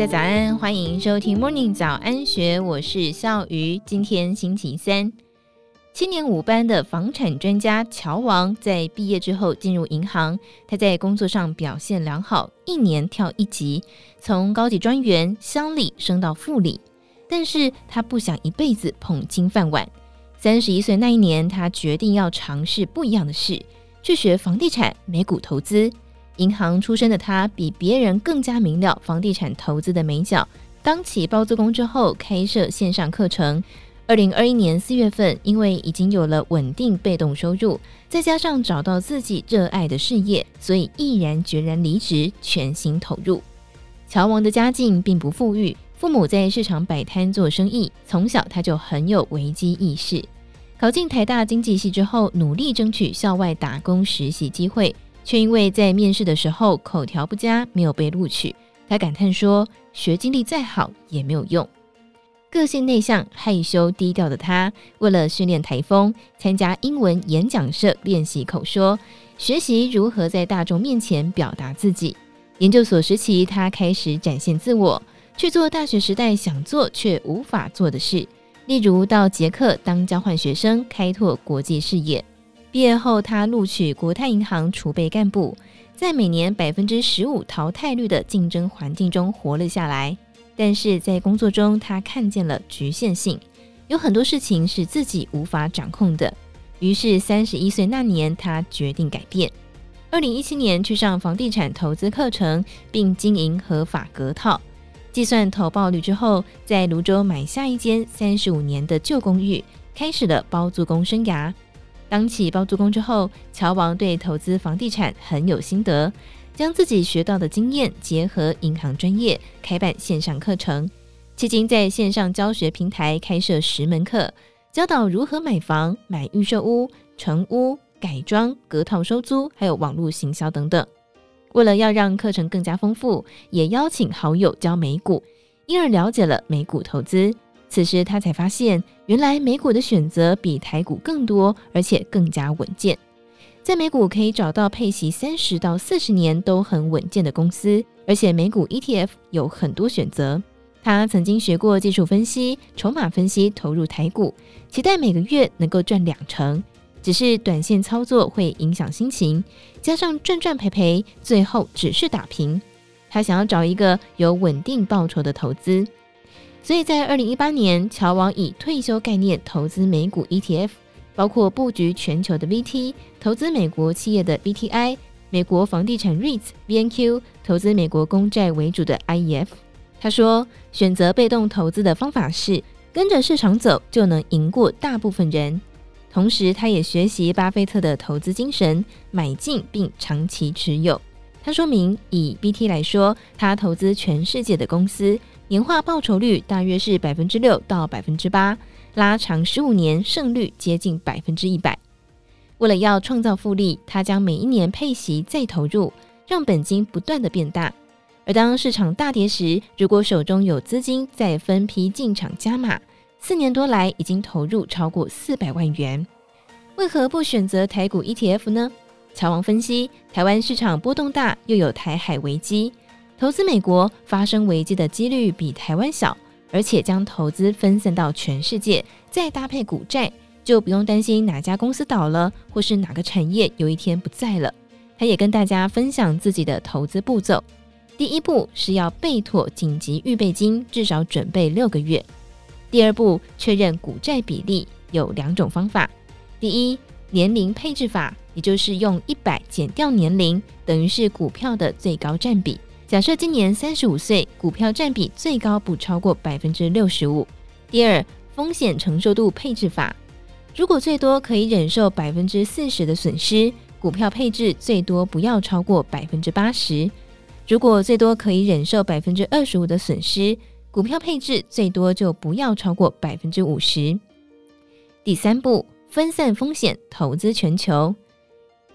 大家早安，欢迎收听 Morning 早安学，我是笑鱼。今天星期三，七年五班的房产专家乔王在毕业之后进入银行，他在工作上表现良好，一年跳一级，从高级专员乡里升到副理。但是他不想一辈子捧金饭碗。三十一岁那一年，他决定要尝试不一样的事，去学房地产、美股投资。银行出身的他，比别人更加明了房地产投资的美角。当起包租公之后，开设线上课程。二零二一年四月份，因为已经有了稳定被动收入，再加上找到自己热爱的事业，所以毅然决然离职，全心投入。乔王的家境并不富裕，父母在市场摆摊做生意，从小他就很有危机意识。考进台大经济系之后，努力争取校外打工实习机会。却因为在面试的时候口条不佳，没有被录取。他感叹说：“学经历再好也没有用。”个性内向、害羞、低调的他，为了训练台风，参加英文演讲社练习口说，学习如何在大众面前表达自己。研究所时期，他开始展现自我，去做大学时代想做却无法做的事，例如到捷克当交换学生，开拓国际视野。毕业后，他录取国泰银行储备干部，在每年百分之十五淘汰率的竞争环境中活了下来。但是在工作中，他看见了局限性，有很多事情是自己无法掌控的。于是，三十一岁那年，他决定改变。二零一七年去上房地产投资课程，并经营合法隔套，计算投报率之后，在泸州买下一间三十五年的旧公寓，开始了包租公生涯。当起包租公之后，乔王对投资房地产很有心得，将自己学到的经验结合银行专业，开办线上课程。迄今在线上教学平台开设十门课，教导如何买房、买预售屋、成屋、改装、隔套收租，还有网络行销等等。为了要让课程更加丰富，也邀请好友教美股，因而了解了美股投资。此时他才发现，原来美股的选择比台股更多，而且更加稳健。在美股可以找到配息三十到四十年都很稳健的公司，而且美股 ETF 有很多选择。他曾经学过技术分析、筹码分析，投入台股，期待每个月能够赚两成。只是短线操作会影响心情，加上赚赚赔赔，最后只是打平。他想要找一个有稳定报酬的投资。所以在二零一八年，乔王以退休概念投资美股 ETF，包括布局全球的 VT，投资美国企业的 BTI，美国房地产 REITs BNQ，投资美国公债为主的 IEF。他说，选择被动投资的方法是跟着市场走，就能赢过大部分人。同时，他也学习巴菲特的投资精神，买进并长期持有。他说明，以 BT 来说，他投资全世界的公司。年化报酬率大约是百分之六到百分之八，拉长十五年胜率接近百分之一百。为了要创造复利，他将每一年配息再投入，让本金不断的变大。而当市场大跌时，如果手中有资金，再分批进场加码。四年多来，已经投入超过四百万元。为何不选择台股 ETF 呢？乔王分析，台湾市场波动大，又有台海危机。投资美国发生危机的几率比台湾小，而且将投资分散到全世界，再搭配股债，就不用担心哪家公司倒了，或是哪个产业有一天不在了。他也跟大家分享自己的投资步骤：第一步是要备妥紧急预备金，至少准备六个月；第二步确认股债比例，有两种方法：第一，年龄配置法，也就是用一百减掉年龄，等于是股票的最高占比。假设今年三十五岁，股票占比最高不超过百分之六十五。第二，风险承受度配置法，如果最多可以忍受百分之四十的损失，股票配置最多不要超过百分之八十；如果最多可以忍受百分之二十五的损失，股票配置最多就不要超过百分之五十。第三步，分散风险，投资全球。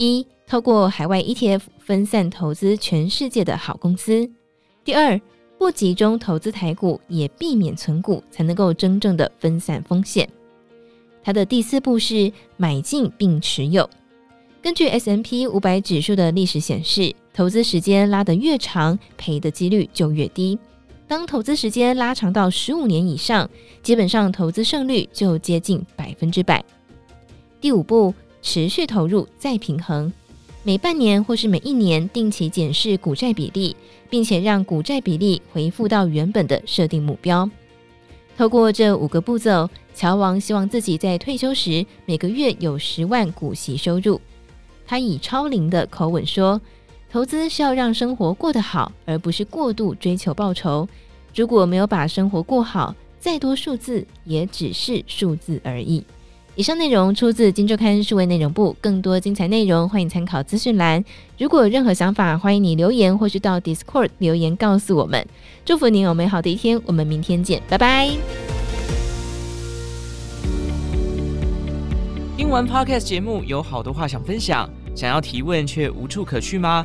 一透过海外 ETF 分散投资全世界的好公司。第二，不集中投资台股，也避免存股，才能够真正的分散风险。它的第四步是买进并持有。根据 S&P 五百指数的历史显示，投资时间拉得越长，赔的几率就越低。当投资时间拉长到十五年以上，基本上投资胜率就接近百分之百。第五步，持续投入再平衡，每半年或是每一年定期检视股债比例，并且让股债比例回复到原本的设定目标。透过这五个步骤，乔王希望自己在退休时每个月有十万股息收入。他以超龄的口吻说。投资是要让生活过得好，而不是过度追求报酬。如果没有把生活过好，再多数字也只是数字而已。以上内容出自《金周刊》数位内容部，更多精彩内容欢迎参考资讯栏。如果有任何想法，欢迎你留言或是到 Discord 留言告诉我们。祝福你有美好的一天，我们明天见，拜拜。听完 Podcast 节目，有好多话想分享，想要提问却无处可去吗？